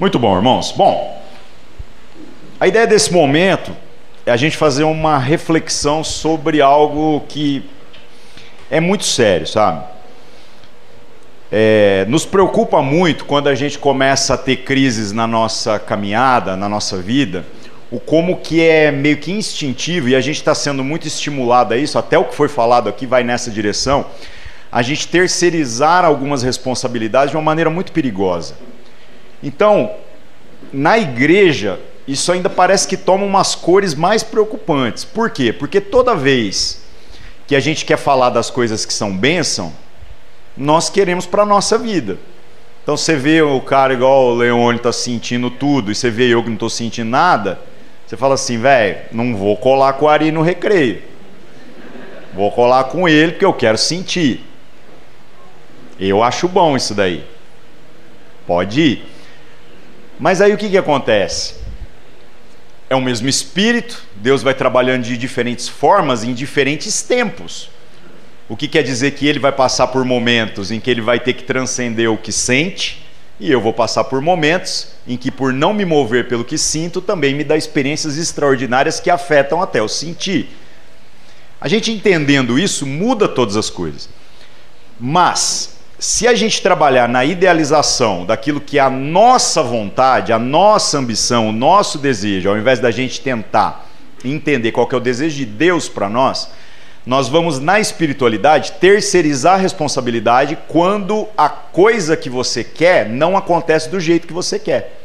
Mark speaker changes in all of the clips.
Speaker 1: Muito bom, irmãos. Bom, a ideia desse momento é a gente fazer uma reflexão sobre algo que é muito sério, sabe? É, nos preocupa muito quando a gente começa a ter crises na nossa caminhada, na nossa vida, o como que é meio que instintivo e a gente está sendo muito estimulado a isso, até o que foi falado aqui vai nessa direção, a gente terceirizar algumas responsabilidades de uma maneira muito perigosa. Então, na igreja, isso ainda parece que toma umas cores mais preocupantes. Por quê? Porque toda vez que a gente quer falar das coisas que são bênção, nós queremos para a nossa vida. Então você vê o cara igual o Leone está sentindo tudo, e você vê eu que não estou sentindo nada, você fala assim, velho, não vou colar com o Ari no recreio. Vou colar com ele porque eu quero sentir. Eu acho bom isso daí. Pode ir. Mas aí o que, que acontece? É o mesmo espírito, Deus vai trabalhando de diferentes formas em diferentes tempos. O que quer dizer que ele vai passar por momentos em que ele vai ter que transcender o que sente, e eu vou passar por momentos em que, por não me mover pelo que sinto, também me dá experiências extraordinárias que afetam até o sentir. A gente entendendo isso muda todas as coisas. Mas, se a gente trabalhar na idealização daquilo que é a nossa vontade, a nossa ambição, o nosso desejo, ao invés da gente tentar entender qual é o desejo de Deus para nós, nós vamos, na espiritualidade, terceirizar a responsabilidade quando a coisa que você quer não acontece do jeito que você quer.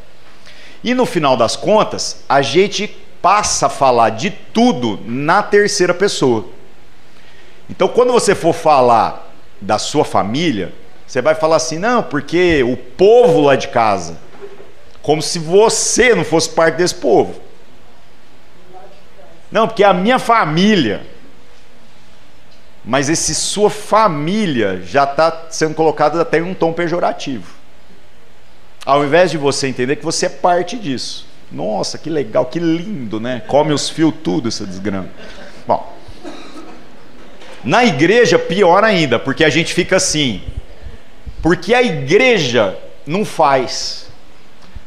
Speaker 1: E no final das contas, a gente passa a falar de tudo na terceira pessoa. Então, quando você for falar da sua família, você vai falar assim: não, porque o povo lá de casa, como se você não fosse parte desse povo. Não, porque a minha família mas esse sua família já está sendo colocado até em um tom pejorativo. Ao invés de você entender que você é parte disso. Nossa, que legal, que lindo, né? Come os fios tudo, essa desgrama. Bom, na igreja, pior ainda, porque a gente fica assim. Porque a igreja não faz.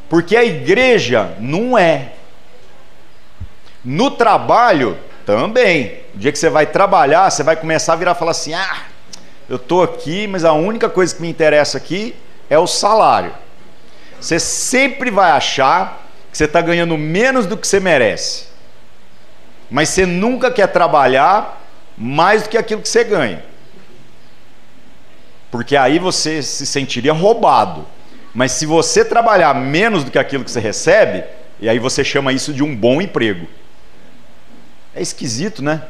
Speaker 1: Porque a igreja não é. No trabalho, também. O dia que você vai trabalhar, você vai começar a virar e falar assim: ah, eu estou aqui, mas a única coisa que me interessa aqui é o salário. Você sempre vai achar que você está ganhando menos do que você merece. Mas você nunca quer trabalhar mais do que aquilo que você ganha. Porque aí você se sentiria roubado. Mas se você trabalhar menos do que aquilo que você recebe, e aí você chama isso de um bom emprego. É esquisito, né?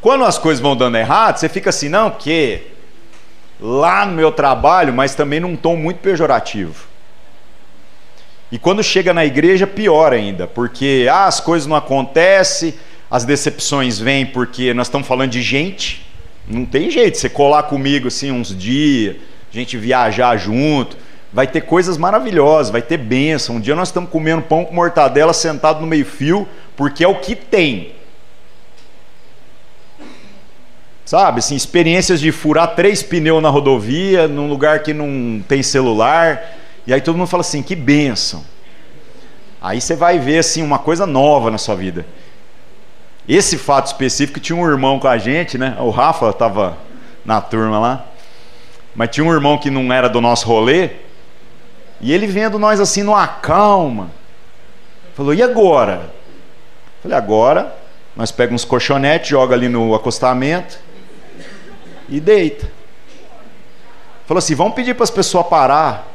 Speaker 1: Quando as coisas vão dando errado, você fica assim, não, porque lá no meu trabalho, mas também num tom muito pejorativo. E quando chega na igreja, pior ainda, porque ah, as coisas não acontecem, as decepções vêm porque nós estamos falando de gente. Não tem jeito, você colar comigo assim uns dias, a gente viajar junto, vai ter coisas maravilhosas, vai ter bênção. Um dia nós estamos comendo pão com mortadela sentado no meio-fio, porque é o que tem. Sabe, assim, experiências de furar três pneus na rodovia, num lugar que não tem celular, e aí todo mundo fala assim: que bênção. Aí você vai ver assim uma coisa nova na sua vida. Esse fato específico tinha um irmão com a gente, né? O Rafa estava na turma lá. Mas tinha um irmão que não era do nosso rolê, e ele vendo nós assim numa calma, falou: "E agora?" Falei: "Agora nós pegamos uns colchonetes, joga ali no acostamento e deita." Falou assim: "Vamos pedir para as pessoas parar.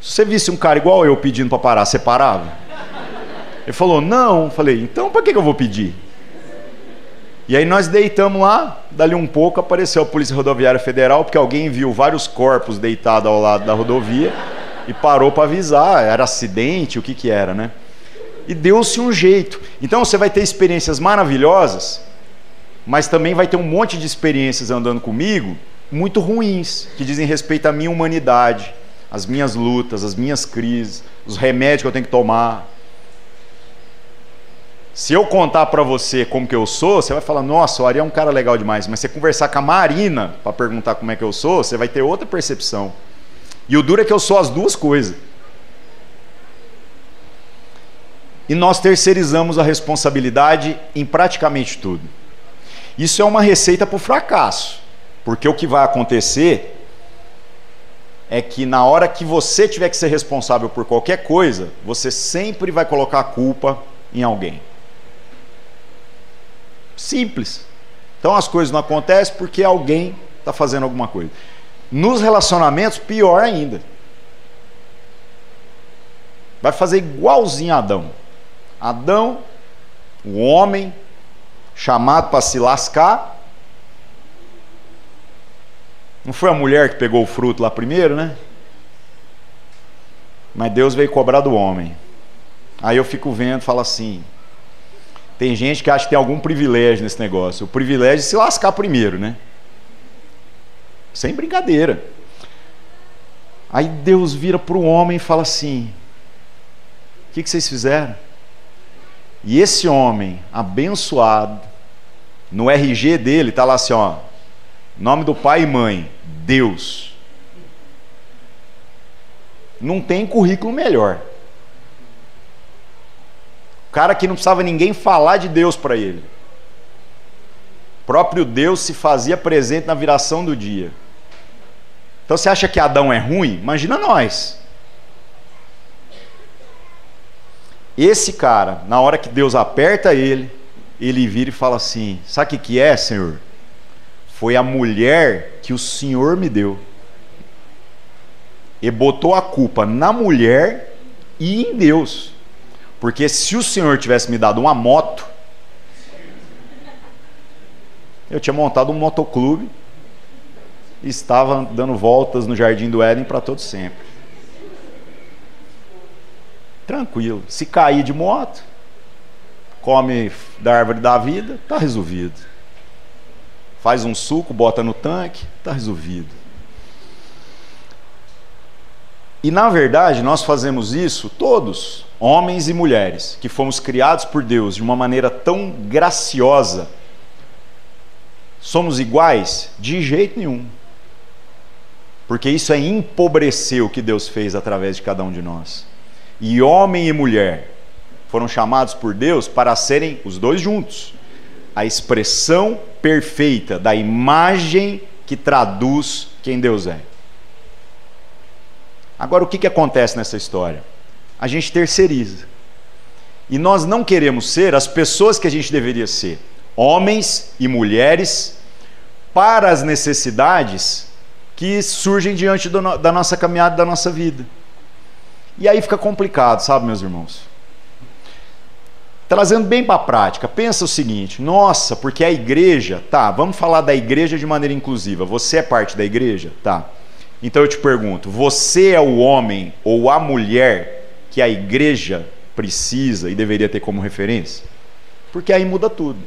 Speaker 1: Se você visse um cara igual eu pedindo para parar, você parava?" Ele falou: "Não." Falei: "Então para que eu vou pedir?" E aí nós deitamos lá, dali um pouco apareceu a Polícia Rodoviária Federal, porque alguém viu vários corpos deitados ao lado da rodovia e parou para avisar, era acidente, o que que era, né? E deu-se um jeito. Então você vai ter experiências maravilhosas, mas também vai ter um monte de experiências andando comigo muito ruins, que dizem respeito à minha humanidade, às minhas lutas, às minhas crises, os remédios que eu tenho que tomar. Se eu contar para você como que eu sou, você vai falar: "Nossa, o Ari é um cara legal demais". Mas você conversar com a Marina para perguntar como é que eu sou, você vai ter outra percepção. E o duro é que eu sou as duas coisas. e nós terceirizamos a responsabilidade em praticamente tudo. Isso é uma receita para o fracasso, porque o que vai acontecer é que na hora que você tiver que ser responsável por qualquer coisa, você sempre vai colocar a culpa em alguém. Simples. Então as coisas não acontecem porque alguém está fazendo alguma coisa. Nos relacionamentos, pior ainda. Vai fazer igualzinho a Adão. Adão, o homem, chamado para se lascar. Não foi a mulher que pegou o fruto lá primeiro, né? Mas Deus veio cobrar do homem. Aí eu fico vendo, falo assim: tem gente que acha que tem algum privilégio nesse negócio. O privilégio é se lascar primeiro, né? Sem brincadeira. Aí Deus vira para o homem e fala assim: O que, que vocês fizeram? E esse homem abençoado, no RG dele está lá assim: ó, nome do pai e mãe, Deus. Não tem currículo melhor. Cara que não precisava ninguém falar de Deus para ele. O próprio Deus se fazia presente na viração do dia. Então você acha que Adão é ruim? Imagina nós. Esse cara, na hora que Deus aperta ele, ele vira e fala assim: Sabe o que é, Senhor? Foi a mulher que o Senhor me deu. E botou a culpa na mulher e em Deus. Porque se o Senhor tivesse me dado uma moto, eu tinha montado um motoclube estava dando voltas no jardim do Éden para todo sempre. Tranquilo. Se cair de moto, come da árvore da vida, está resolvido. Faz um suco, bota no tanque, está resolvido. E na verdade, nós fazemos isso todos, homens e mulheres, que fomos criados por Deus de uma maneira tão graciosa. Somos iguais? De jeito nenhum. Porque isso é empobrecer o que Deus fez através de cada um de nós. E homem e mulher foram chamados por Deus para serem os dois juntos a expressão perfeita da imagem que traduz quem Deus é. Agora, o que, que acontece nessa história? A gente terceiriza. E nós não queremos ser as pessoas que a gente deveria ser, homens e mulheres, para as necessidades que surgem diante do, da nossa caminhada, da nossa vida. E aí fica complicado, sabe, meus irmãos? Trazendo bem para a prática, pensa o seguinte: nossa, porque a igreja, tá, vamos falar da igreja de maneira inclusiva. Você é parte da igreja? Tá. Então eu te pergunto: você é o homem ou a mulher que a igreja precisa e deveria ter como referência? Porque aí muda tudo.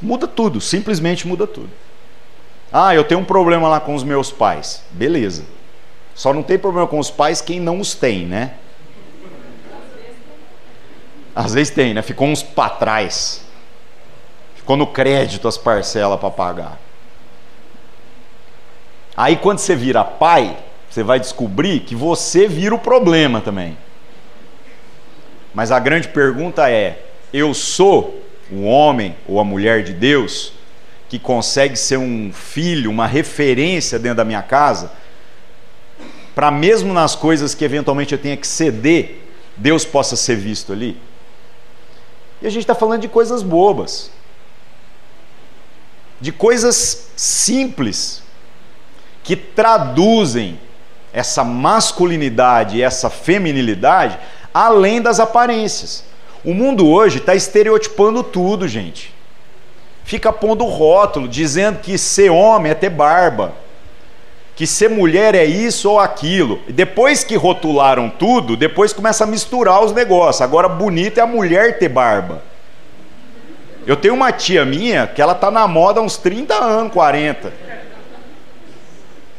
Speaker 1: Muda tudo, simplesmente muda tudo. Ah, eu tenho um problema lá com os meus pais. Beleza. Só não tem problema com os pais quem não os tem, né? Às vezes tem, né? Ficou uns para trás. Ficou no crédito as parcelas para pagar. Aí quando você vira pai, você vai descobrir que você vira o problema também. Mas a grande pergunta é: eu sou o homem ou a mulher de Deus que consegue ser um filho, uma referência dentro da minha casa, para mesmo nas coisas que eventualmente eu tenha que ceder, Deus possa ser visto ali. E a gente está falando de coisas bobas, de coisas simples, que traduzem essa masculinidade e essa feminilidade além das aparências. O mundo hoje está estereotipando tudo, gente fica pondo rótulo, dizendo que ser homem é ter barba, que ser mulher é isso ou aquilo. E depois que rotularam tudo, depois começa a misturar os negócios. Agora bonito é a mulher ter barba. Eu tenho uma tia minha que ela tá na moda há uns 30 anos, 40.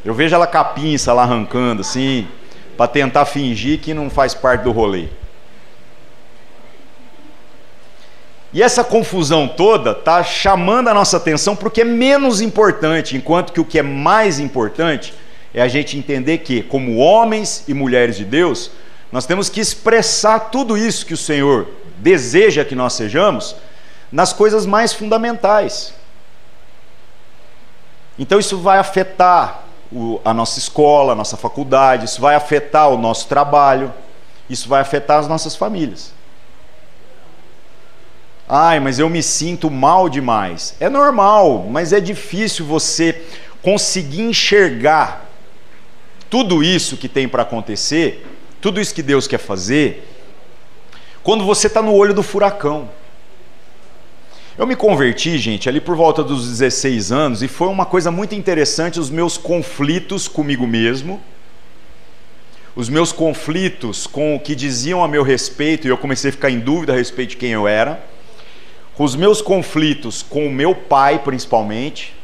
Speaker 1: Eu vejo ela com a pinça lá arrancando assim, para tentar fingir que não faz parte do rolê. E essa confusão toda está chamando a nossa atenção para o que é menos importante, enquanto que o que é mais importante é a gente entender que, como homens e mulheres de Deus, Nós temos que expressar tudo isso que o Senhor deseja que nós sejamos nas coisas mais fundamentais. Então isso vai afetar o, a nossa escola, a nossa faculdade, isso vai afetar o nosso trabalho, isso vai afetar as nossas famílias. Ai, mas eu me sinto mal demais. É normal, mas é difícil você conseguir enxergar tudo isso que tem para acontecer, tudo isso que Deus quer fazer, quando você está no olho do furacão. Eu me converti, gente, ali por volta dos 16 anos e foi uma coisa muito interessante os meus conflitos comigo mesmo, os meus conflitos com o que diziam a meu respeito e eu comecei a ficar em dúvida a respeito de quem eu era, os meus conflitos com o meu pai, principalmente,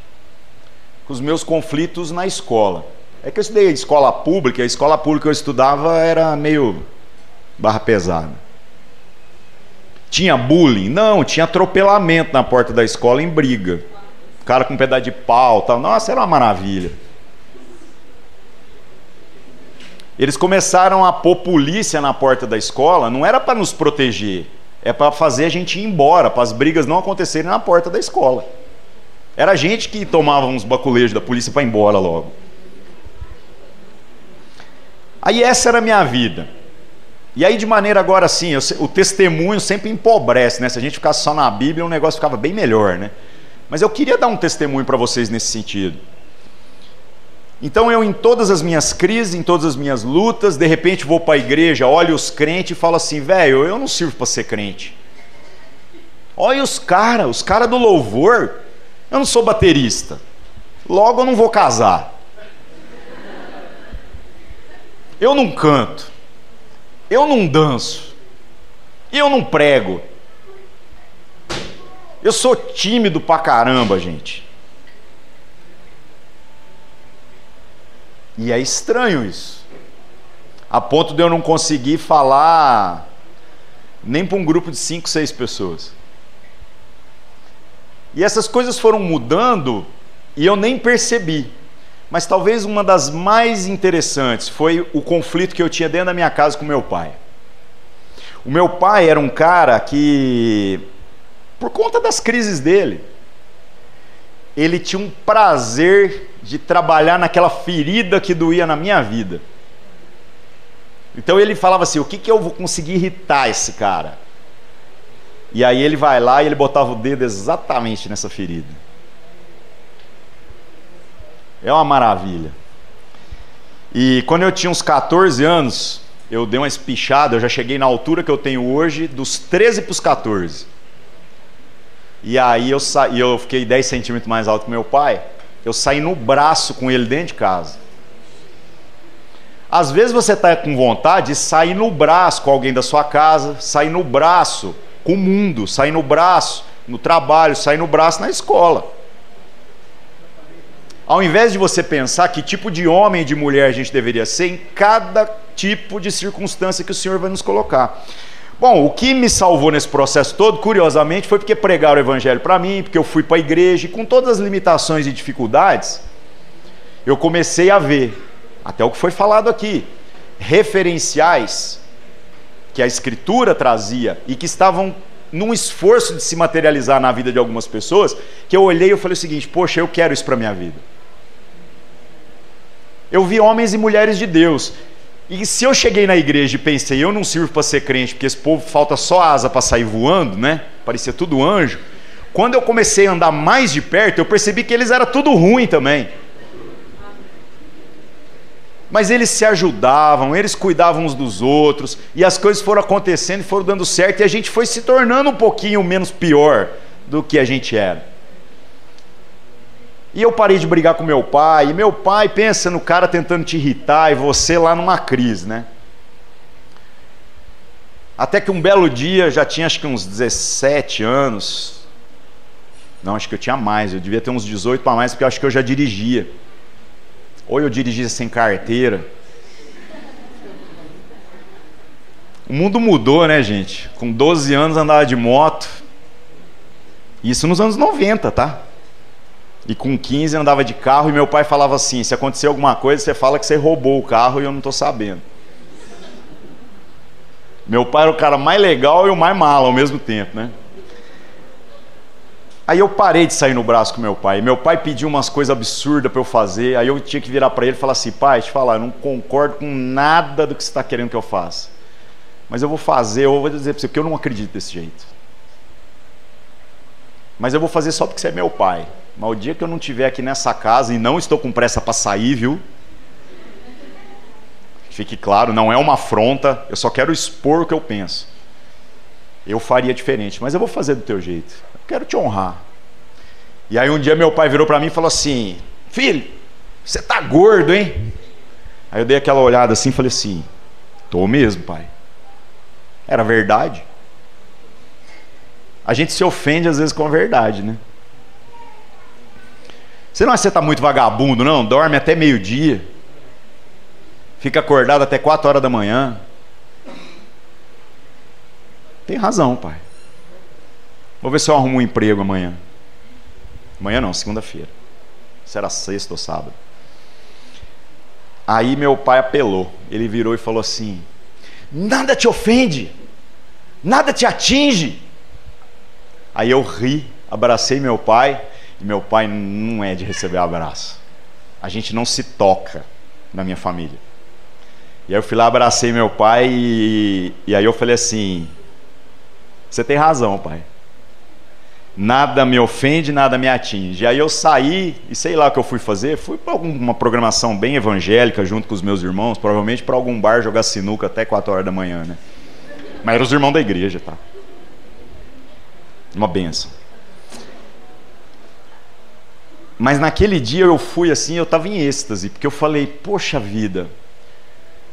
Speaker 1: os meus conflitos na escola. É que eu estudei escola pública, a escola pública que eu estudava era meio barra pesada. Tinha bullying? Não, tinha atropelamento na porta da escola em briga. O cara com um pedaço de pau tal. Nossa, era uma maravilha. Eles começaram a pôr polícia na porta da escola, não era para nos proteger, é para fazer a gente ir embora, para as brigas não acontecerem na porta da escola. Era a gente que tomava uns baculejos da polícia para ir embora logo. Aí essa era a minha vida. E aí, de maneira agora assim, o testemunho sempre empobrece, né? Se a gente ficasse só na Bíblia, o negócio ficava bem melhor, né? Mas eu queria dar um testemunho para vocês nesse sentido. Então eu, em todas as minhas crises, em todas as minhas lutas, de repente vou para a igreja, olho os crentes e falo assim, velho, eu não sirvo para ser crente. Olha os caras, os caras do louvor. Eu não sou baterista. Logo eu não vou casar. Eu não canto eu não danço, eu não prego. Eu sou tímido pra caramba, gente. E é estranho isso. A ponto de eu não conseguir falar nem para um grupo de cinco, seis pessoas. E essas coisas foram mudando e eu nem percebi. Mas talvez uma das mais interessantes foi o conflito que eu tinha dentro da minha casa com meu pai. O meu pai era um cara que, por conta das crises dele, ele tinha um prazer de trabalhar naquela ferida que doía na minha vida. Então ele falava assim: o que, que eu vou conseguir irritar esse cara? E aí ele vai lá e ele botava o dedo exatamente nessa ferida. É uma maravilha. E quando eu tinha uns 14 anos, eu dei uma espichada, eu já cheguei na altura que eu tenho hoje, dos 13 para os 14. E aí eu eu fiquei 10 centímetros mais alto que meu pai. Eu saí no braço com ele dentro de casa. Às vezes você está com vontade de sair no braço com alguém da sua casa, sair no braço com o mundo, sair no braço no trabalho, sair no braço na escola. Ao invés de você pensar que tipo de homem e de mulher a gente deveria ser em cada tipo de circunstância que o Senhor vai nos colocar. Bom, o que me salvou nesse processo todo, curiosamente, foi porque pregaram o evangelho para mim, porque eu fui para a igreja e com todas as limitações e dificuldades, eu comecei a ver, até o que foi falado aqui, referenciais que a escritura trazia e que estavam num esforço de se materializar na vida de algumas pessoas, que eu olhei e falei o seguinte: poxa, eu quero isso para minha vida. Eu vi homens e mulheres de Deus. E se eu cheguei na igreja e pensei, eu não sirvo para ser crente, porque esse povo falta só asa para sair voando, né? Parecia tudo anjo. Quando eu comecei a andar mais de perto, eu percebi que eles eram tudo ruim também. Mas eles se ajudavam, eles cuidavam uns dos outros, e as coisas foram acontecendo e foram dando certo, e a gente foi se tornando um pouquinho menos pior do que a gente era. E eu parei de brigar com meu pai, e meu pai pensa no cara tentando te irritar e você lá numa crise, né? Até que um belo dia, já tinha acho que uns 17 anos. Não, acho que eu tinha mais, eu devia ter uns 18 para mais, porque eu acho que eu já dirigia. Ou eu dirigia sem carteira. O mundo mudou, né, gente? Com 12 anos andava de moto. Isso nos anos 90, tá? E com 15 andava de carro e meu pai falava assim: se acontecer alguma coisa, você fala que você roubou o carro e eu não estou sabendo. Meu pai era o cara mais legal e o mais malo ao mesmo tempo, né? Aí eu parei de sair no braço com meu pai. Meu pai pediu umas coisas absurdas para eu fazer. Aí eu tinha que virar para ele e falar assim: pai, te falar, eu não concordo com nada do que você está querendo que eu faça. Mas eu vou fazer, eu vou dizer para você, porque eu não acredito desse jeito. Mas eu vou fazer só porque você é meu pai. Mas o dia que eu não estiver aqui nessa casa e não estou com pressa para sair, viu? Fique claro, não é uma afronta, eu só quero expor o que eu penso. Eu faria diferente, mas eu vou fazer do teu jeito quero te honrar. E aí um dia meu pai virou para mim e falou assim: Filho, você tá gordo, hein? Aí eu dei aquela olhada assim e falei assim: Tô mesmo, pai. Era verdade. A gente se ofende às vezes com a verdade, né? Você não acha que você está muito vagabundo, não? Dorme até meio-dia. Fica acordado até 4 horas da manhã. Tem razão, pai. Vou ver se eu arrumo um emprego amanhã. Amanhã não, segunda-feira. Será sexta ou sábado. Aí meu pai apelou. Ele virou e falou assim: Nada te ofende, nada te atinge. Aí eu ri, abracei meu pai. E meu pai não é de receber abraço. A gente não se toca na minha família. E aí eu fui lá, abracei meu pai e, e aí eu falei assim: Você tem razão, pai nada me ofende, nada me atinge. Aí eu saí e sei lá o que eu fui fazer. Fui para alguma programação bem evangélica junto com os meus irmãos, provavelmente para algum bar jogar sinuca até 4 horas da manhã, né? Mas eram os irmãos da igreja, tá? Uma benção. Mas naquele dia eu fui assim, eu estava em êxtase, porque eu falei: Poxa vida,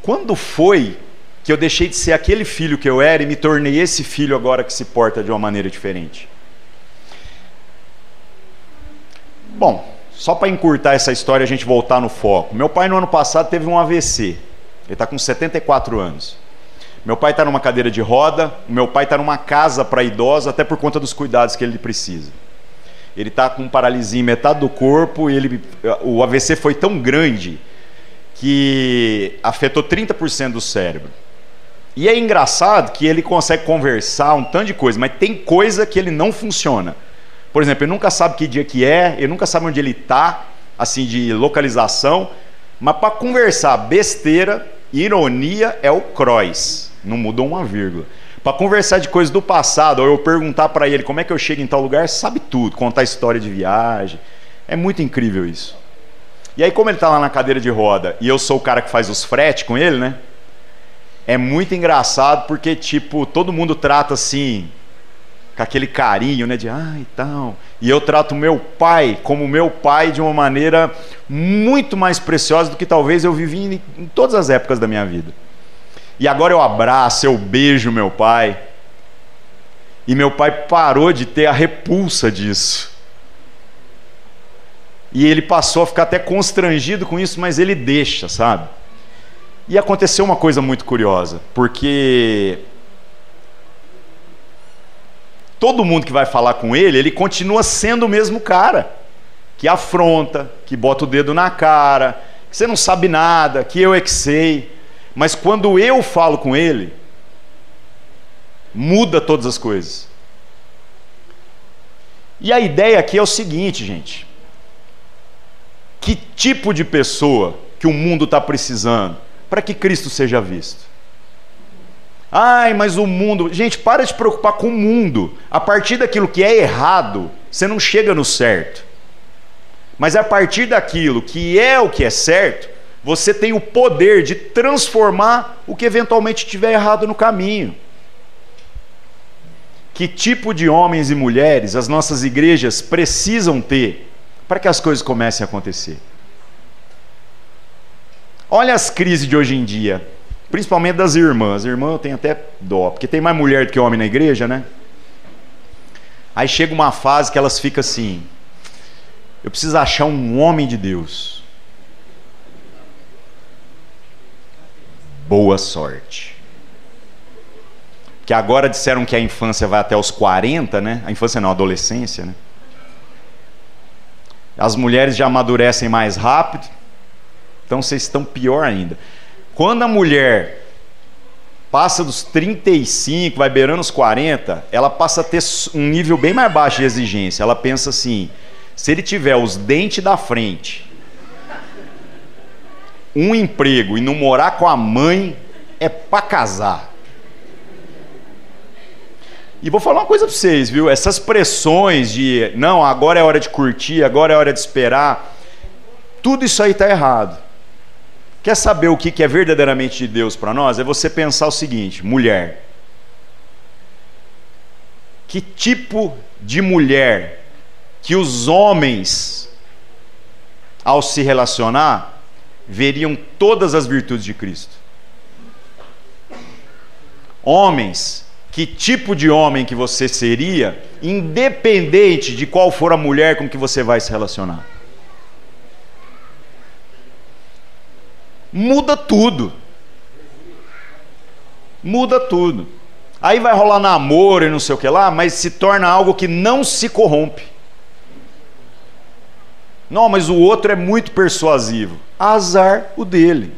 Speaker 1: quando foi que eu deixei de ser aquele filho que eu era e me tornei esse filho agora que se porta de uma maneira diferente? Bom, só para encurtar essa história, a gente voltar no foco. Meu pai, no ano passado, teve um AVC. Ele está com 74 anos. Meu pai está numa cadeira de roda, meu pai está numa casa para idosa, até por conta dos cuidados que ele precisa. Ele está com paralisia em metade do corpo, ele, o AVC foi tão grande que afetou 30% do cérebro. E é engraçado que ele consegue conversar um tanto de coisa, mas tem coisa que ele não funciona. Por exemplo, ele nunca sabe que dia que é, ele nunca sabe onde ele está, assim, de localização. Mas para conversar besteira, ironia é o cross. Não mudou uma vírgula. Para conversar de coisas do passado, ou eu perguntar para ele como é que eu chego em tal lugar, sabe tudo, contar história de viagem. É muito incrível isso. E aí, como ele está lá na cadeira de roda e eu sou o cara que faz os fretes com ele, né? É muito engraçado porque, tipo, todo mundo trata assim, com aquele carinho, né, de ah, e tal. E eu trato meu pai como meu pai de uma maneira muito mais preciosa do que talvez eu vivi em todas as épocas da minha vida. E agora eu abraço, eu beijo meu pai. E meu pai parou de ter a repulsa disso. E ele passou a ficar até constrangido com isso, mas ele deixa, sabe? E aconteceu uma coisa muito curiosa, porque todo mundo que vai falar com ele, ele continua sendo o mesmo cara. Que afronta, que bota o dedo na cara, que você não sabe nada, que eu é que sei. Mas quando eu falo com ele, muda todas as coisas. E a ideia aqui é o seguinte, gente. Que tipo de pessoa que o mundo está precisando para que Cristo seja visto? Ai, mas o mundo. Gente, para de se preocupar com o mundo. A partir daquilo que é errado, você não chega no certo. Mas a partir daquilo que é o que é certo, você tem o poder de transformar o que eventualmente estiver errado no caminho. Que tipo de homens e mulheres as nossas igrejas precisam ter para que as coisas comecem a acontecer? Olha as crises de hoje em dia. Principalmente das irmãs. Irmã eu tenho até dó, porque tem mais mulher do que homem na igreja, né? Aí chega uma fase que elas ficam assim: eu preciso achar um homem de Deus. Boa sorte. Que agora disseram que a infância vai até os 40, né? A infância não, a adolescência, né? As mulheres já amadurecem mais rápido. Então vocês estão pior ainda. Quando a mulher passa dos 35, vai beirando os 40, ela passa a ter um nível bem mais baixo de exigência. Ela pensa assim: se ele tiver os dentes da frente, um emprego e não morar com a mãe, é para casar. E vou falar uma coisa para vocês, viu? Essas pressões de não, agora é hora de curtir, agora é hora de esperar, tudo isso aí está errado. Quer saber o que é verdadeiramente de Deus para nós? É você pensar o seguinte: mulher. Que tipo de mulher que os homens, ao se relacionar, veriam todas as virtudes de Cristo? Homens que tipo de homem que você seria, independente de qual for a mulher com que você vai se relacionar. Muda tudo. Muda tudo. Aí vai rolar namoro e não sei o que lá, mas se torna algo que não se corrompe. Não, mas o outro é muito persuasivo. Azar o dele.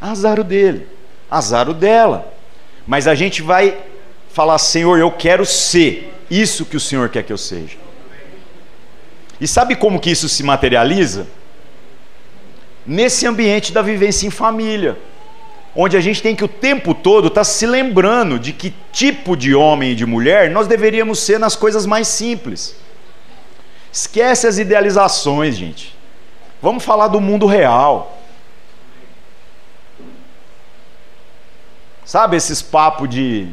Speaker 1: Azar o dele, azar o dela. Mas a gente vai falar: Senhor, eu quero ser isso que o Senhor quer que eu seja. E sabe como que isso se materializa? Nesse ambiente da vivência em família, onde a gente tem que o tempo todo estar tá se lembrando de que tipo de homem e de mulher nós deveríamos ser nas coisas mais simples. Esquece as idealizações, gente. Vamos falar do mundo real. Sabe esses papos de.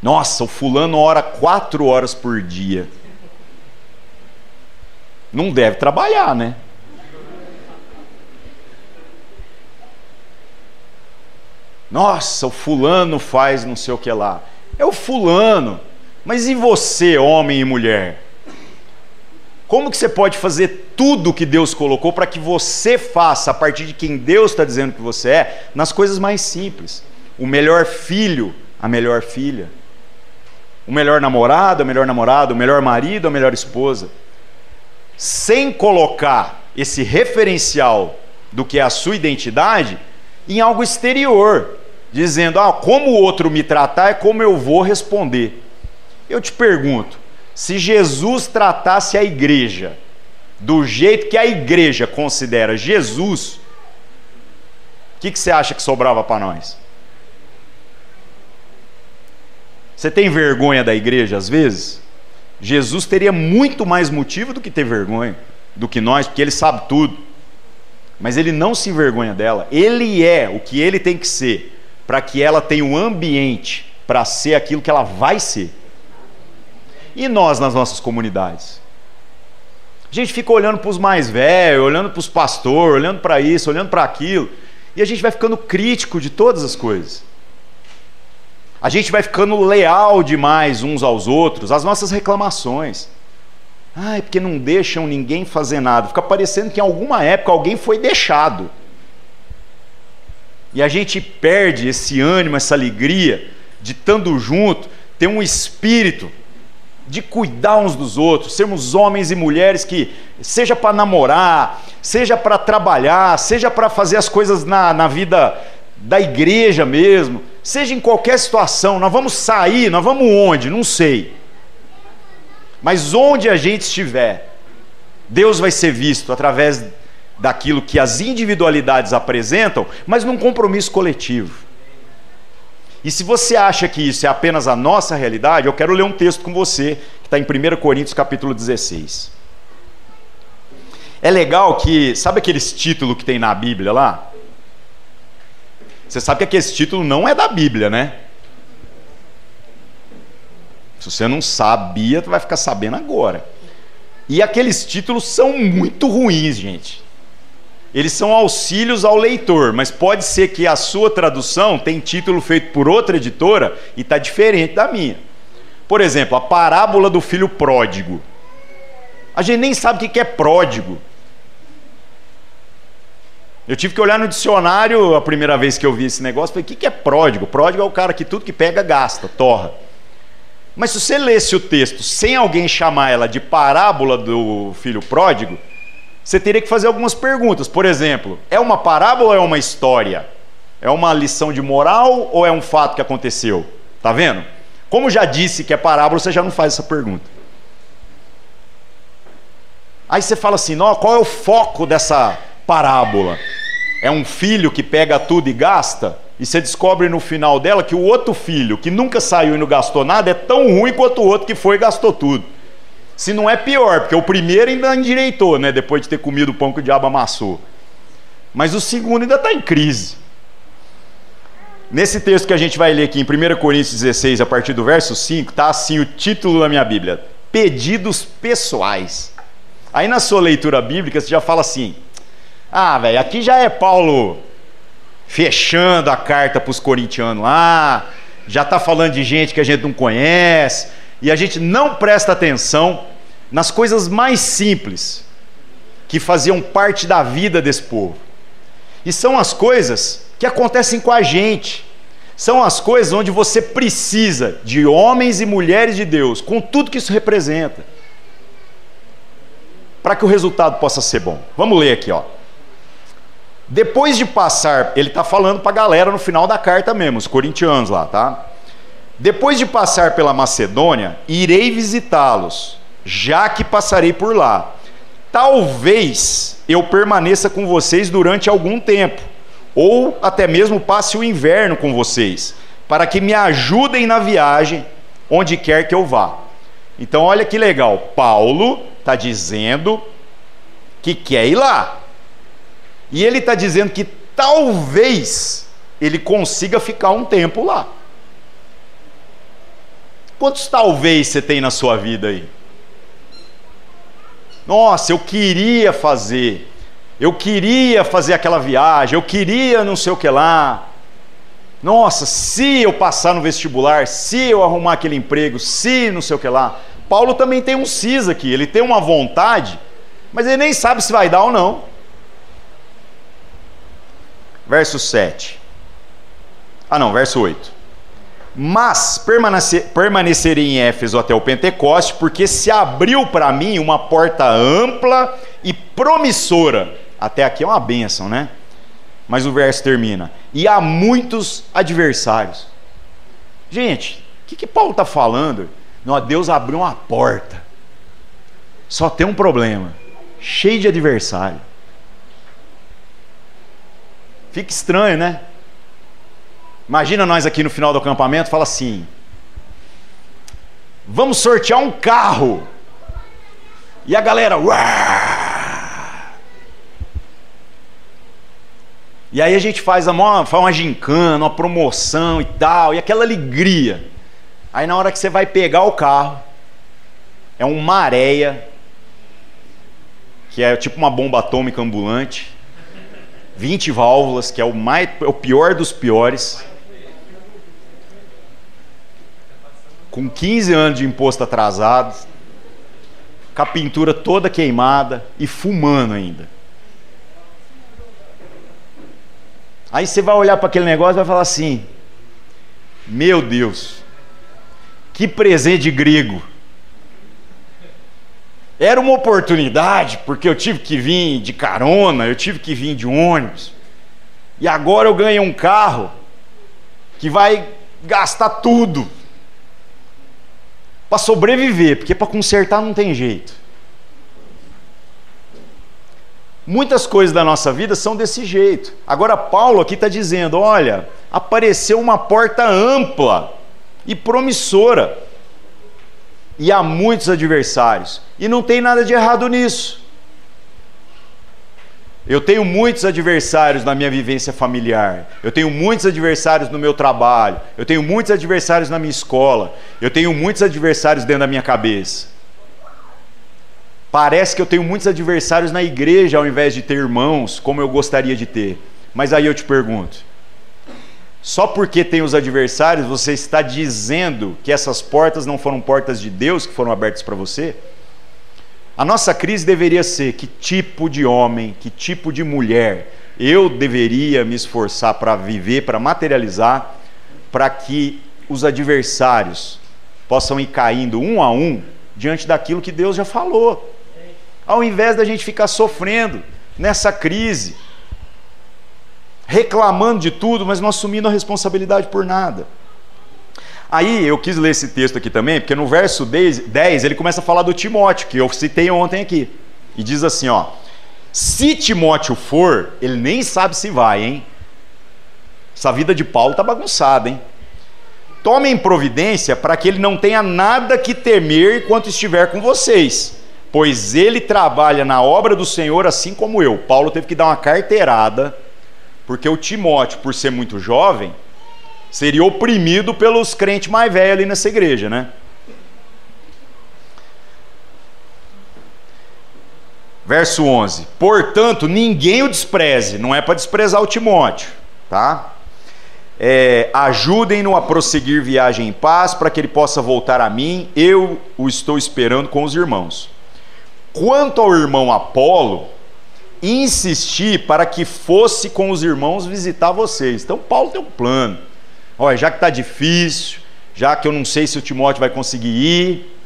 Speaker 1: Nossa, o fulano ora quatro horas por dia. Não deve trabalhar, né? Nossa, o fulano faz não sei o que lá. É o fulano. Mas e você, homem e mulher? Como que você pode fazer tudo que Deus colocou para que você faça a partir de quem Deus está dizendo que você é, nas coisas mais simples? o melhor filho, a melhor filha, o melhor namorado, a melhor namorada, o melhor marido, a melhor esposa, sem colocar esse referencial do que é a sua identidade em algo exterior, dizendo: "Ah, como o outro me tratar é como eu vou responder". Eu te pergunto, se Jesus tratasse a igreja do jeito que a igreja considera Jesus, o que, que você acha que sobrava para nós? Você tem vergonha da igreja às vezes? Jesus teria muito mais motivo do que ter vergonha do que nós, porque ele sabe tudo. Mas ele não se envergonha dela. Ele é o que ele tem que ser para que ela tenha um ambiente para ser aquilo que ela vai ser. E nós nas nossas comunidades? A gente fica olhando para os mais velhos, olhando para os pastores, olhando para isso, olhando para aquilo, e a gente vai ficando crítico de todas as coisas. A gente vai ficando leal demais uns aos outros, as nossas reclamações. Ai, porque não deixam ninguém fazer nada. Fica parecendo que em alguma época alguém foi deixado. E a gente perde esse ânimo, essa alegria de estando junto, ter um espírito de cuidar uns dos outros, sermos homens e mulheres que, seja para namorar, seja para trabalhar, seja para fazer as coisas na, na vida da igreja mesmo, seja em qualquer situação, nós vamos sair, nós vamos onde? Não sei. Mas onde a gente estiver, Deus vai ser visto através daquilo que as individualidades apresentam, mas num compromisso coletivo. E se você acha que isso é apenas a nossa realidade, eu quero ler um texto com você, que está em 1 Coríntios capítulo 16. É legal que, sabe aqueles títulos que tem na Bíblia lá? Você sabe que esse título não é da Bíblia, né? Se você não sabia, tu vai ficar sabendo agora. E aqueles títulos são muito ruins, gente. Eles são auxílios ao leitor, mas pode ser que a sua tradução tem título feito por outra editora e está diferente da minha. Por exemplo, a parábola do filho pródigo. A gente nem sabe o que é pródigo. Eu tive que olhar no dicionário a primeira vez que eu vi esse negócio. Falei, o que é pródigo? Pródigo é o cara que tudo que pega gasta, torra. Mas se você lesse o texto sem alguém chamar ela de parábola do filho pródigo, você teria que fazer algumas perguntas. Por exemplo, é uma parábola ou é uma história? É uma lição de moral ou é um fato que aconteceu? Tá vendo? Como já disse que é parábola, você já não faz essa pergunta. Aí você fala assim: qual é o foco dessa parábola? É um filho que pega tudo e gasta? E você descobre no final dela que o outro filho, que nunca saiu e não gastou nada, é tão ruim quanto o outro que foi e gastou tudo. Se não é pior, porque o primeiro ainda endireitou, né? Depois de ter comido o pão que o diabo amassou. Mas o segundo ainda está em crise. Nesse texto que a gente vai ler aqui em 1 Coríntios 16, a partir do verso 5, está assim o título da minha Bíblia: Pedidos pessoais. Aí na sua leitura bíblica você já fala assim: ah, velho, aqui já é Paulo fechando a carta para os corintianos lá, já está falando de gente que a gente não conhece, e a gente não presta atenção nas coisas mais simples que faziam parte da vida desse povo. E são as coisas que acontecem com a gente. São as coisas onde você precisa de homens e mulheres de Deus, com tudo que isso representa para que o resultado possa ser bom. Vamos ler aqui, ó. Depois de passar, ele está falando para a galera no final da carta mesmo, os corintianos lá, tá? Depois de passar pela Macedônia, irei visitá-los, já que passarei por lá. Talvez eu permaneça com vocês durante algum tempo, ou até mesmo passe o inverno com vocês, para que me ajudem na viagem onde quer que eu vá. Então, olha que legal. Paulo está dizendo que quer ir lá. E ele está dizendo que talvez ele consiga ficar um tempo lá. Quantos talvez você tem na sua vida aí? Nossa, eu queria fazer. Eu queria fazer aquela viagem, eu queria não sei o que lá. Nossa, se eu passar no vestibular, se eu arrumar aquele emprego, se não sei o que lá. Paulo também tem um cis aqui, ele tem uma vontade, mas ele nem sabe se vai dar ou não. Verso 7. Ah, não, verso 8. Mas permanecer, permanecerei em Éfeso até o Pentecoste, porque se abriu para mim uma porta ampla e promissora. Até aqui é uma bênção, né? Mas o verso termina: E há muitos adversários. Gente, o que, que Paulo está falando? Não, Deus abriu uma porta. Só tem um problema: cheio de adversário. Fica estranho, né? Imagina nós aqui no final do acampamento, fala assim: vamos sortear um carro. E a galera, Uah! E aí a gente faz uma, faz uma gincana, uma promoção e tal, e aquela alegria. Aí na hora que você vai pegar o carro, é um maréia, que é tipo uma bomba atômica ambulante, 20 válvulas, que é o, mais, é o pior dos piores, com 15 anos de imposto atrasado, com a pintura toda queimada e fumando ainda. Aí você vai olhar para aquele negócio e vai falar assim: Meu Deus, que presente grego. Era uma oportunidade, porque eu tive que vir de carona, eu tive que vir de ônibus. E agora eu ganhei um carro que vai gastar tudo para sobreviver, porque para consertar não tem jeito. Muitas coisas da nossa vida são desse jeito. Agora, Paulo aqui está dizendo: olha, apareceu uma porta ampla e promissora. E há muitos adversários. E não tem nada de errado nisso. Eu tenho muitos adversários na minha vivência familiar. Eu tenho muitos adversários no meu trabalho. Eu tenho muitos adversários na minha escola. Eu tenho muitos adversários dentro da minha cabeça. Parece que eu tenho muitos adversários na igreja ao invés de ter irmãos, como eu gostaria de ter. Mas aí eu te pergunto: só porque tem os adversários, você está dizendo que essas portas não foram portas de Deus que foram abertas para você? A nossa crise deveria ser: que tipo de homem, que tipo de mulher eu deveria me esforçar para viver, para materializar, para que os adversários possam ir caindo um a um diante daquilo que Deus já falou. Ao invés da gente ficar sofrendo nessa crise, reclamando de tudo, mas não assumindo a responsabilidade por nada. Aí eu quis ler esse texto aqui também, porque no verso 10 ele começa a falar do Timóteo, que eu citei ontem aqui. E diz assim, ó: Se Timóteo for, ele nem sabe se vai, hein? Essa vida de Paulo tá bagunçada, hein? Tomem providência para que ele não tenha nada que temer enquanto estiver com vocês, pois ele trabalha na obra do Senhor assim como eu. Paulo teve que dar uma carteirada, porque o Timóteo, por ser muito jovem, seria oprimido pelos crentes mais velhos ali nessa igreja, né? Verso 11: Portanto, ninguém o despreze, não é para desprezar o Timóteo, tá? É, Ajudem-no a prosseguir viagem em paz, para que ele possa voltar a mim, eu o estou esperando com os irmãos. Quanto ao irmão Apolo, insisti para que fosse com os irmãos visitar vocês. Então, Paulo tem um plano Olha, já que está difícil, já que eu não sei se o Timóteo vai conseguir ir,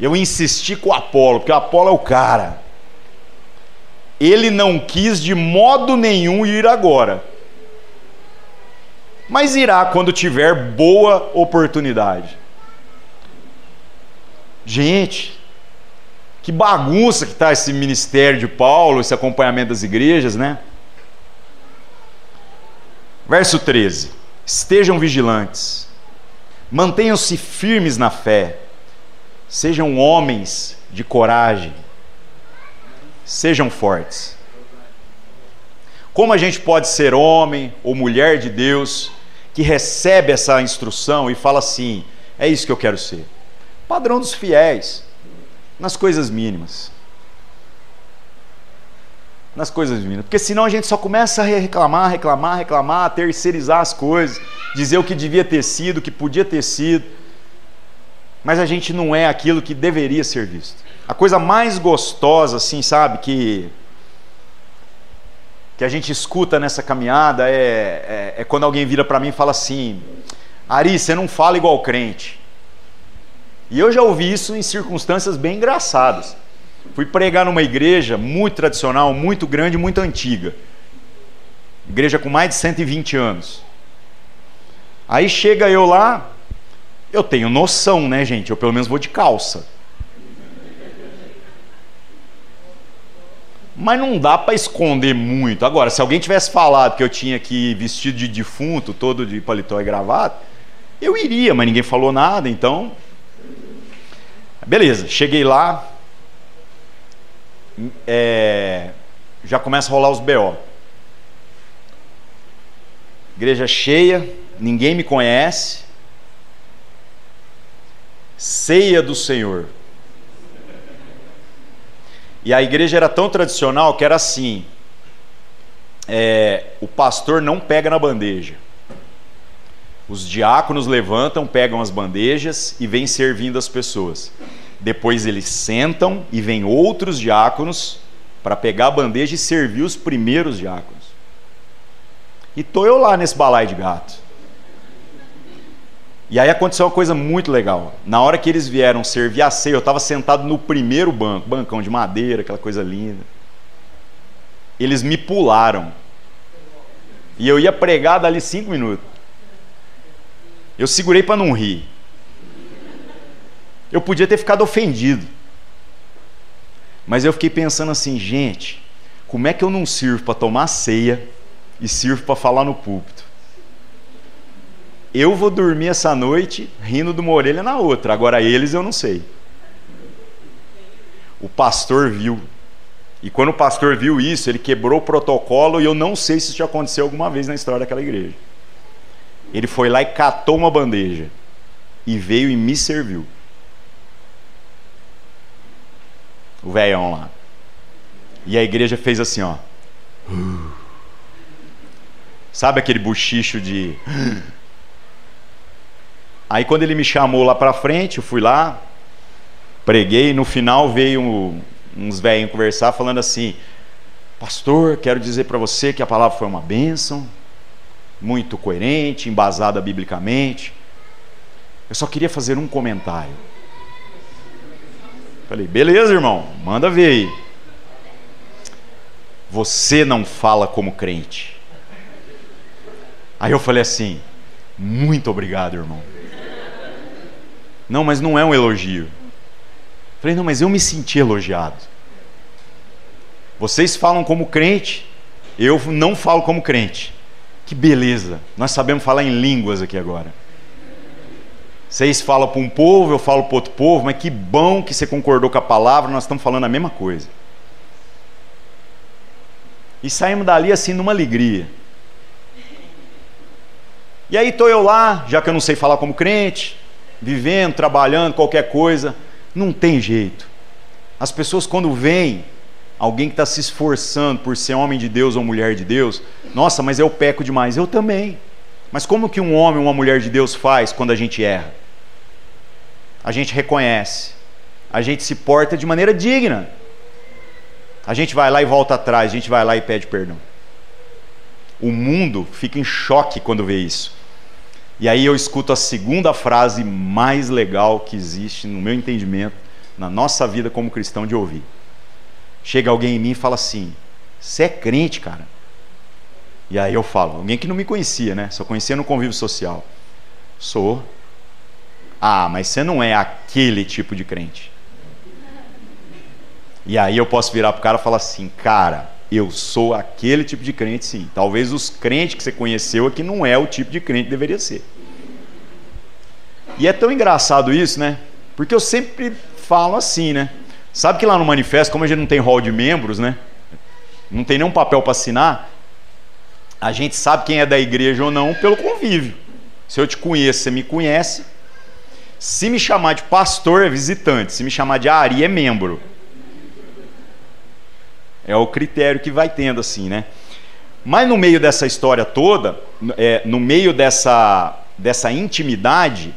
Speaker 1: eu insisti com o Apolo, porque o Apolo é o cara. Ele não quis de modo nenhum ir agora, mas irá quando tiver boa oportunidade. Gente, que bagunça que está esse ministério de Paulo, esse acompanhamento das igrejas, né? Verso 13: Estejam vigilantes, mantenham-se firmes na fé, sejam homens de coragem, sejam fortes. Como a gente pode ser homem ou mulher de Deus que recebe essa instrução e fala assim: é isso que eu quero ser? Padrão dos fiéis, nas coisas mínimas nas coisas divinas. Porque senão a gente só começa a reclamar, reclamar, reclamar, terceirizar as coisas, dizer o que devia ter sido, o que podia ter sido. Mas a gente não é aquilo que deveria ser visto. A coisa mais gostosa, assim, sabe, que que a gente escuta nessa caminhada é, é, é quando alguém vira para mim e fala assim: Ari, você não fala igual crente. E eu já ouvi isso em circunstâncias bem engraçadas. Fui pregar numa igreja muito tradicional, muito grande, muito antiga. Igreja com mais de 120 anos. Aí chega eu lá, eu tenho noção, né, gente? Eu pelo menos vou de calça. Mas não dá para esconder muito. Agora, se alguém tivesse falado que eu tinha que ir vestido de defunto, todo de paletó e gravata, eu iria, mas ninguém falou nada, então. Beleza, cheguei lá, é, já começa a rolar os BO. Igreja cheia, ninguém me conhece. Ceia do Senhor. E a igreja era tão tradicional que era assim: é, o pastor não pega na bandeja. Os diáconos levantam, pegam as bandejas e vêm servindo as pessoas. Depois eles sentam e vêm outros diáconos para pegar a bandeja e servir os primeiros diáconos. E tô eu lá nesse balai de gato. E aí aconteceu uma coisa muito legal. Na hora que eles vieram servir a ceia, eu estava sentado no primeiro banco, bancão de madeira, aquela coisa linda. Eles me pularam. E eu ia pregar dali cinco minutos. Eu segurei para não rir. Eu podia ter ficado ofendido. Mas eu fiquei pensando assim, gente, como é que eu não sirvo para tomar ceia e sirvo para falar no púlpito? Eu vou dormir essa noite rindo de uma orelha na outra, agora eles eu não sei. O pastor viu. E quando o pastor viu isso, ele quebrou o protocolo e eu não sei se isso já aconteceu alguma vez na história daquela igreja. Ele foi lá e catou uma bandeja e veio e me serviu. O velhão lá. E a igreja fez assim, ó. Sabe aquele buchicho de. Aí quando ele me chamou lá para frente, eu fui lá, preguei, no final veio uns velhinhos conversar falando assim: Pastor, quero dizer para você que a palavra foi uma bênção, muito coerente, embasada biblicamente. Eu só queria fazer um comentário. Falei, beleza, irmão, manda ver aí. Você não fala como crente. Aí eu falei assim: muito obrigado, irmão. Não, mas não é um elogio. Falei, não, mas eu me senti elogiado. Vocês falam como crente, eu não falo como crente. Que beleza, nós sabemos falar em línguas aqui agora. Vocês falam para um povo, eu falo para outro povo, mas que bom que você concordou com a palavra, nós estamos falando a mesma coisa. E saímos dali assim numa alegria. E aí estou eu lá, já que eu não sei falar como crente, vivendo, trabalhando, qualquer coisa, não tem jeito. As pessoas quando veem alguém que está se esforçando por ser homem de Deus ou mulher de Deus, nossa, mas eu peco demais. Eu também. Mas como que um homem ou uma mulher de Deus faz quando a gente erra? A gente reconhece, a gente se porta de maneira digna. A gente vai lá e volta atrás, a gente vai lá e pede perdão. O mundo fica em choque quando vê isso. E aí eu escuto a segunda frase mais legal que existe no meu entendimento, na nossa vida como cristão de ouvir. Chega alguém em mim e fala assim: "Você é crente, cara?" E aí eu falo, alguém que não me conhecia, né? Só conhecia no convívio social. Sou. Ah, mas você não é aquele tipo de crente. E aí eu posso virar pro cara e falar assim, cara, eu sou aquele tipo de crente sim. Talvez os crentes que você conheceu aqui não é o tipo de crente que deveria ser. E é tão engraçado isso, né? Porque eu sempre falo assim, né? Sabe que lá no manifesto, como a gente não tem hall de membros, né? Não tem nenhum papel para assinar, a gente sabe quem é da igreja ou não pelo convívio. Se eu te conheço, você me conhece. Se me chamar de pastor, é visitante. Se me chamar de Ari, é membro. É o critério que vai tendo assim, né? Mas no meio dessa história toda, é, no meio dessa, dessa intimidade,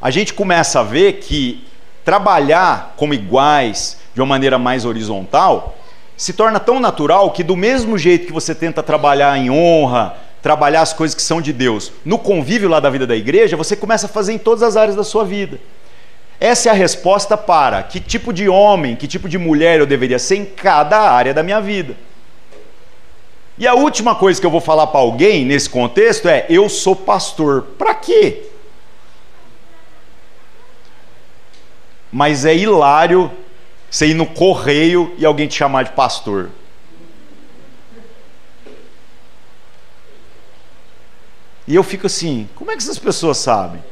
Speaker 1: a gente começa a ver que trabalhar como iguais, de uma maneira mais horizontal, se torna tão natural que, do mesmo jeito que você tenta trabalhar em honra, trabalhar as coisas que são de Deus, no convívio lá da vida da igreja, você começa a fazer em todas as áreas da sua vida. Essa é a resposta para que tipo de homem, que tipo de mulher eu deveria ser em cada área da minha vida. E a última coisa que eu vou falar para alguém nesse contexto é: eu sou pastor. Para quê? Mas é hilário você ir no correio e alguém te chamar de pastor. E eu fico assim: como é que essas pessoas sabem?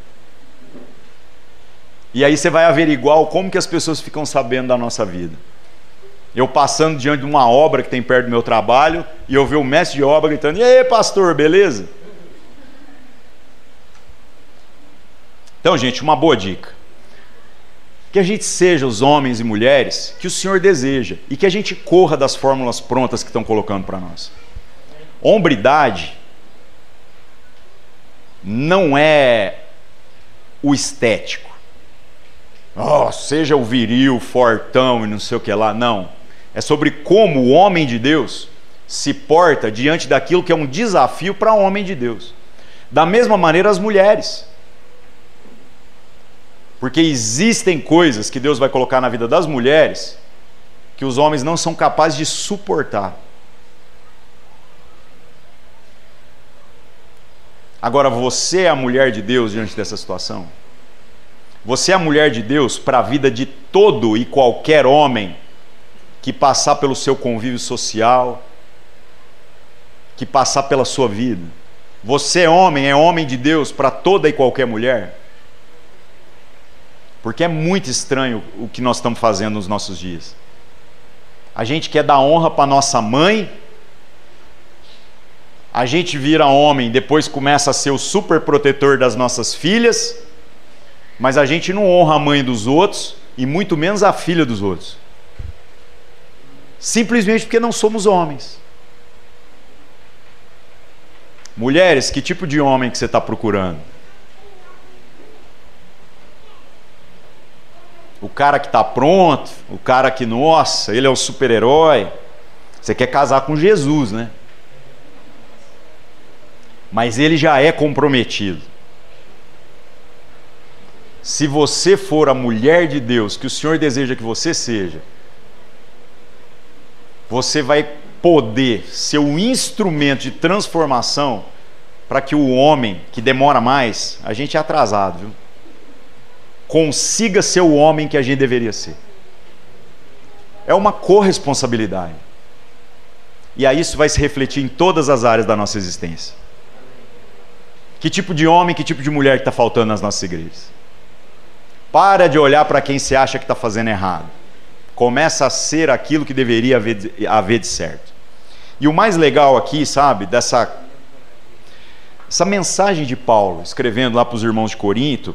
Speaker 1: E aí você vai averiguar como que as pessoas ficam sabendo da nossa vida. Eu passando diante de uma obra que tem perto do meu trabalho e eu ver o mestre de obra gritando: "E aí, pastor, beleza?" Então, gente, uma boa dica. Que a gente seja os homens e mulheres que o Senhor deseja e que a gente corra das fórmulas prontas que estão colocando para nós. Hombridade não é o estético oh, seja o viril, fortão e não sei o que lá. Não. É sobre como o homem de Deus se porta diante daquilo que é um desafio para o homem de Deus. Da mesma maneira, as mulheres. Porque existem coisas que Deus vai colocar na vida das mulheres que os homens não são capazes de suportar. Agora, você é a mulher de Deus diante dessa situação? Você é a mulher de Deus para a vida de todo e qualquer homem que passar pelo seu convívio social, que passar pela sua vida. Você, homem, é homem de Deus para toda e qualquer mulher? Porque é muito estranho o que nós estamos fazendo nos nossos dias. A gente quer dar honra para nossa mãe, a gente vira homem, depois começa a ser o super protetor das nossas filhas mas a gente não honra a mãe dos outros e muito menos a filha dos outros. Simplesmente porque não somos homens. Mulheres, que tipo de homem que você está procurando? O cara que está pronto, o cara que, nossa, ele é o super-herói. Você quer casar com Jesus, né? Mas ele já é comprometido. se você for a mulher de Deus que o Senhor deseja que você seja, você vai poder ser o instrumento de transformação para que o homem que demora mais, a gente é atrasado, viu? Consiga ser o homem que a gente deveria ser. É uma corresponsabilidade. E aí isso vai se refletir em todas as áreas da nossa existência. Que tipo de homem, que tipo de mulher que está faltando nas nossas igrejas? Para de olhar para quem se acha que está fazendo errado. Começa a ser aquilo que deveria haver de, haver de certo. E o mais legal aqui, sabe, dessa essa mensagem de Paulo, escrevendo lá para os irmãos de Corinto,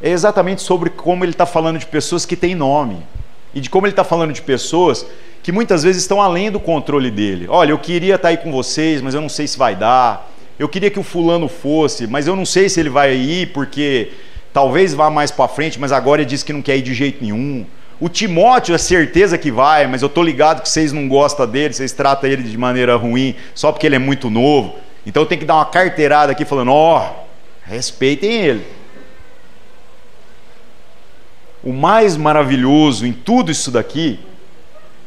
Speaker 1: é exatamente sobre como ele está falando de pessoas que têm nome. E de como ele está falando de pessoas que muitas vezes estão além do controle dele. Olha, eu queria estar tá aí com vocês, mas eu não sei se vai dar. Eu queria que o fulano fosse, mas eu não sei se ele vai ir, porque talvez vá mais para frente, mas agora ele disse que não quer ir de jeito nenhum. O Timóteo é certeza que vai, mas eu tô ligado que vocês não gostam dele, vocês tratam ele de maneira ruim só porque ele é muito novo. Então tenho que dar uma carteirada aqui falando: ó, oh, respeitem ele. O mais maravilhoso em tudo isso daqui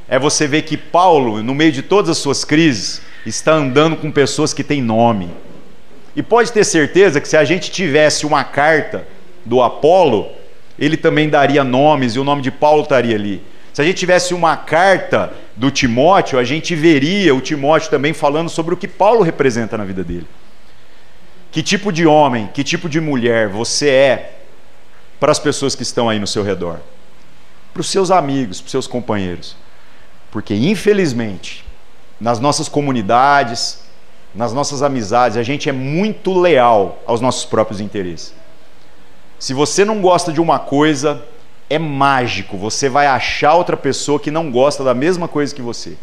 Speaker 1: é você ver que Paulo, no meio de todas as suas crises, está andando com pessoas que têm nome. E pode ter certeza que se a gente tivesse uma carta do Apolo, ele também daria nomes e o nome de Paulo estaria ali. Se a gente tivesse uma carta do Timóteo, a gente veria o Timóteo também falando sobre o que Paulo representa na vida dele. Que tipo de homem, que tipo de mulher você é para as pessoas que estão aí no seu redor? Para os seus amigos, para os seus companheiros. Porque, infelizmente, nas nossas comunidades, nas nossas amizades, a gente é muito leal aos nossos próprios interesses. Se você não gosta de uma coisa, é mágico. Você vai achar outra pessoa que não gosta da mesma coisa que você.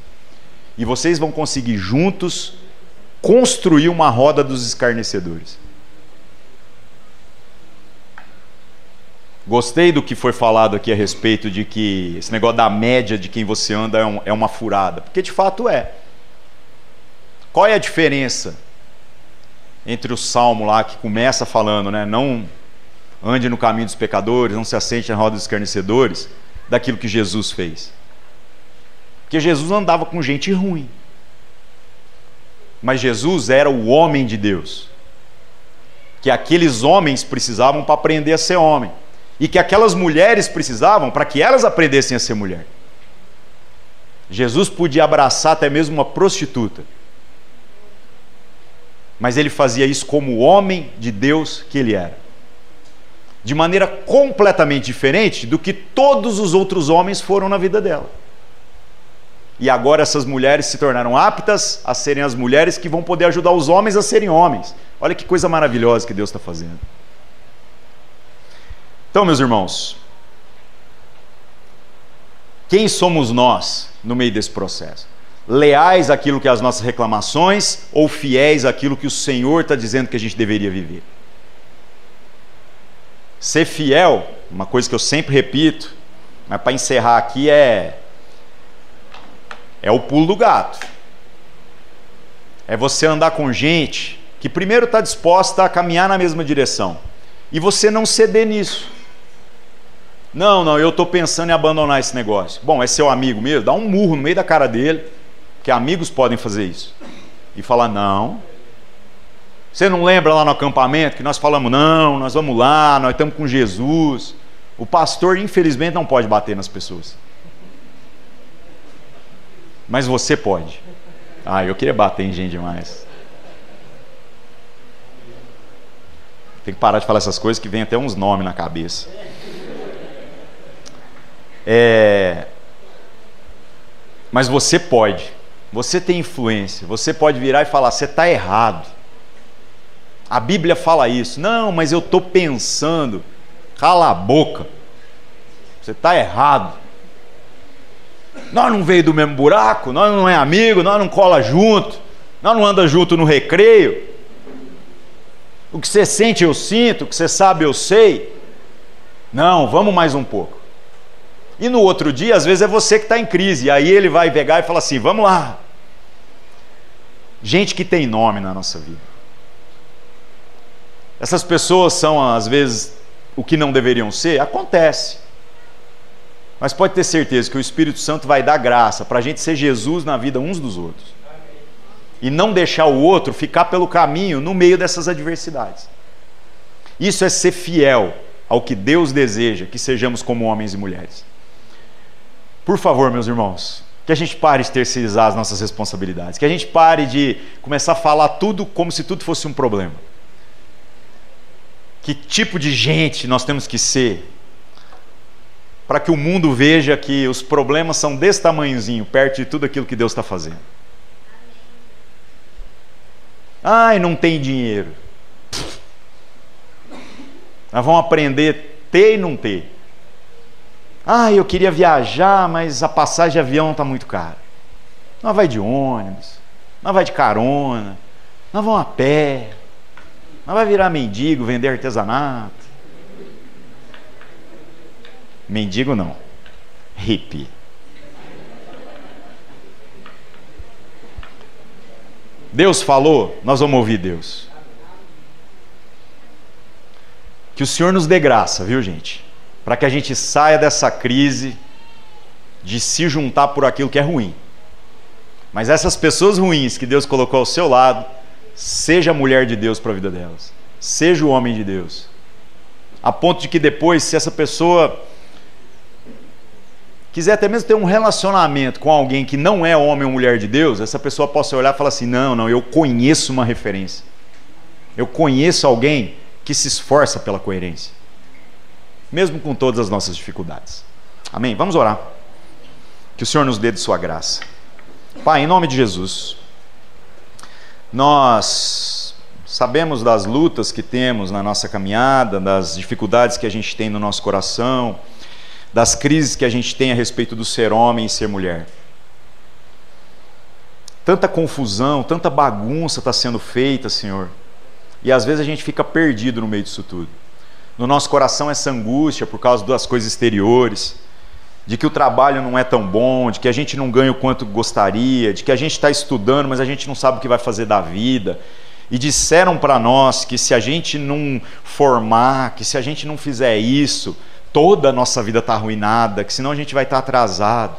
Speaker 1: E vocês vão conseguir juntos construir uma roda dos escarnecedores. Gostei do que foi falado aqui a respeito de que esse negócio da média de quem você anda é, um, é uma furada. Porque de fato é. Qual é a diferença entre o salmo lá que começa falando, né? Não ande no caminho dos pecadores, não se assente na roda dos escarnecedores, daquilo que Jesus fez. Porque Jesus andava com gente ruim. Mas Jesus era o homem de Deus. Que aqueles homens precisavam para aprender a ser homem. E que aquelas mulheres precisavam para que elas aprendessem a ser mulher. Jesus podia abraçar até mesmo uma prostituta. Mas ele fazia isso como homem de Deus que ele era de maneira completamente diferente do que todos os outros homens foram na vida dela. E agora essas mulheres se tornaram aptas a serem as mulheres que vão poder ajudar os homens a serem homens. Olha que coisa maravilhosa que Deus está fazendo. Então, meus irmãos, quem somos nós no meio desse processo? Leais àquilo que é as nossas reclamações ou fiéis àquilo que o Senhor está dizendo que a gente deveria viver? Ser fiel, uma coisa que eu sempre repito, mas para encerrar aqui é é o pulo do gato. É você andar com gente que primeiro está disposta a caminhar na mesma direção e você não ceder nisso. Não, não, eu estou pensando em abandonar esse negócio. Bom, é seu amigo mesmo, dá um murro no meio da cara dele, que amigos podem fazer isso. E falar: não, você não lembra lá no acampamento que nós falamos, não, nós vamos lá, nós estamos com Jesus. O pastor, infelizmente, não pode bater nas pessoas. Mas você pode. Ah, eu queria bater em gente demais. Tem que parar de falar essas coisas que vem até uns nomes na cabeça. É... Mas você pode. Você tem influência. Você pode virar e falar: você está errado. A Bíblia fala isso. Não, mas eu estou pensando. Cala a boca. Você está errado. Nós não veio do mesmo buraco, nós não é amigo, nós não cola junto, nós não anda junto no recreio. O que você sente eu sinto, o que você sabe eu sei. Não, vamos mais um pouco. E no outro dia, às vezes é você que está em crise, e aí ele vai pegar e fala assim: vamos lá. Gente que tem nome na nossa vida. Essas pessoas são, às vezes, o que não deveriam ser? Acontece. Mas pode ter certeza que o Espírito Santo vai dar graça para a gente ser Jesus na vida uns dos outros. E não deixar o outro ficar pelo caminho no meio dessas adversidades. Isso é ser fiel ao que Deus deseja que sejamos como homens e mulheres. Por favor, meus irmãos, que a gente pare de terceirizar as nossas responsabilidades, que a gente pare de começar a falar tudo como se tudo fosse um problema. Que tipo de gente nós temos que ser para que o mundo veja que os problemas são desse tamanhozinho perto de tudo aquilo que Deus está fazendo. Ai, não tem dinheiro. Nós vamos aprender ter e não ter. Ah, eu queria viajar, mas a passagem de avião está muito cara. Nós vai de ônibus, nós vai de carona, nós vamos a pé, nós vai virar mendigo, vender artesanato. Mendigo não, hippie. Deus falou, nós vamos ouvir Deus. Que o Senhor nos dê graça, viu, gente? Para que a gente saia dessa crise de se juntar por aquilo que é ruim. Mas essas pessoas ruins que Deus colocou ao seu lado, seja a mulher de Deus para a vida delas, seja o homem de Deus. A ponto de que depois, se essa pessoa quiser até mesmo ter um relacionamento com alguém que não é homem ou mulher de Deus, essa pessoa possa olhar e falar assim: não, não, eu conheço uma referência. Eu conheço alguém que se esforça pela coerência, mesmo com todas as nossas dificuldades. Amém? Vamos orar. Que o Senhor nos dê de Sua graça. Pai, em nome de Jesus, nós sabemos das lutas que temos na nossa caminhada, das dificuldades que a gente tem no nosso coração, das crises que a gente tem a respeito do ser homem e ser mulher. Tanta confusão, tanta bagunça está sendo feita, Senhor e às vezes a gente fica perdido no meio disso tudo. No nosso coração essa angústia por causa das coisas exteriores, de que o trabalho não é tão bom, de que a gente não ganha o quanto gostaria, de que a gente está estudando, mas a gente não sabe o que vai fazer da vida. E disseram para nós que se a gente não formar, que se a gente não fizer isso, toda a nossa vida está arruinada, que senão a gente vai estar tá atrasado.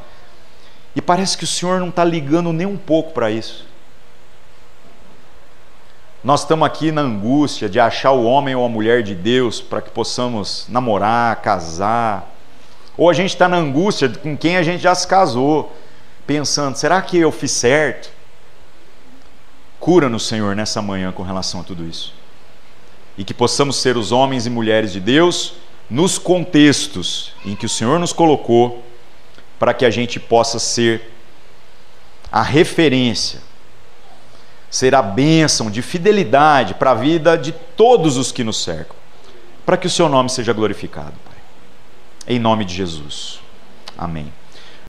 Speaker 1: E parece que o Senhor não está ligando nem um pouco para isso. Nós estamos aqui na angústia de achar o homem ou a mulher de Deus para que possamos namorar, casar. Ou a gente está na angústia com quem a gente já se casou, pensando: será que eu fiz certo? Cura-nos, Senhor, nessa manhã com relação a tudo isso. E que possamos ser os homens e mulheres de Deus nos contextos em que o Senhor nos colocou, para que a gente possa ser a referência será bênção de fidelidade para a vida de todos os que nos cercam, para que o seu nome seja glorificado, Pai. Em nome de Jesus. Amém.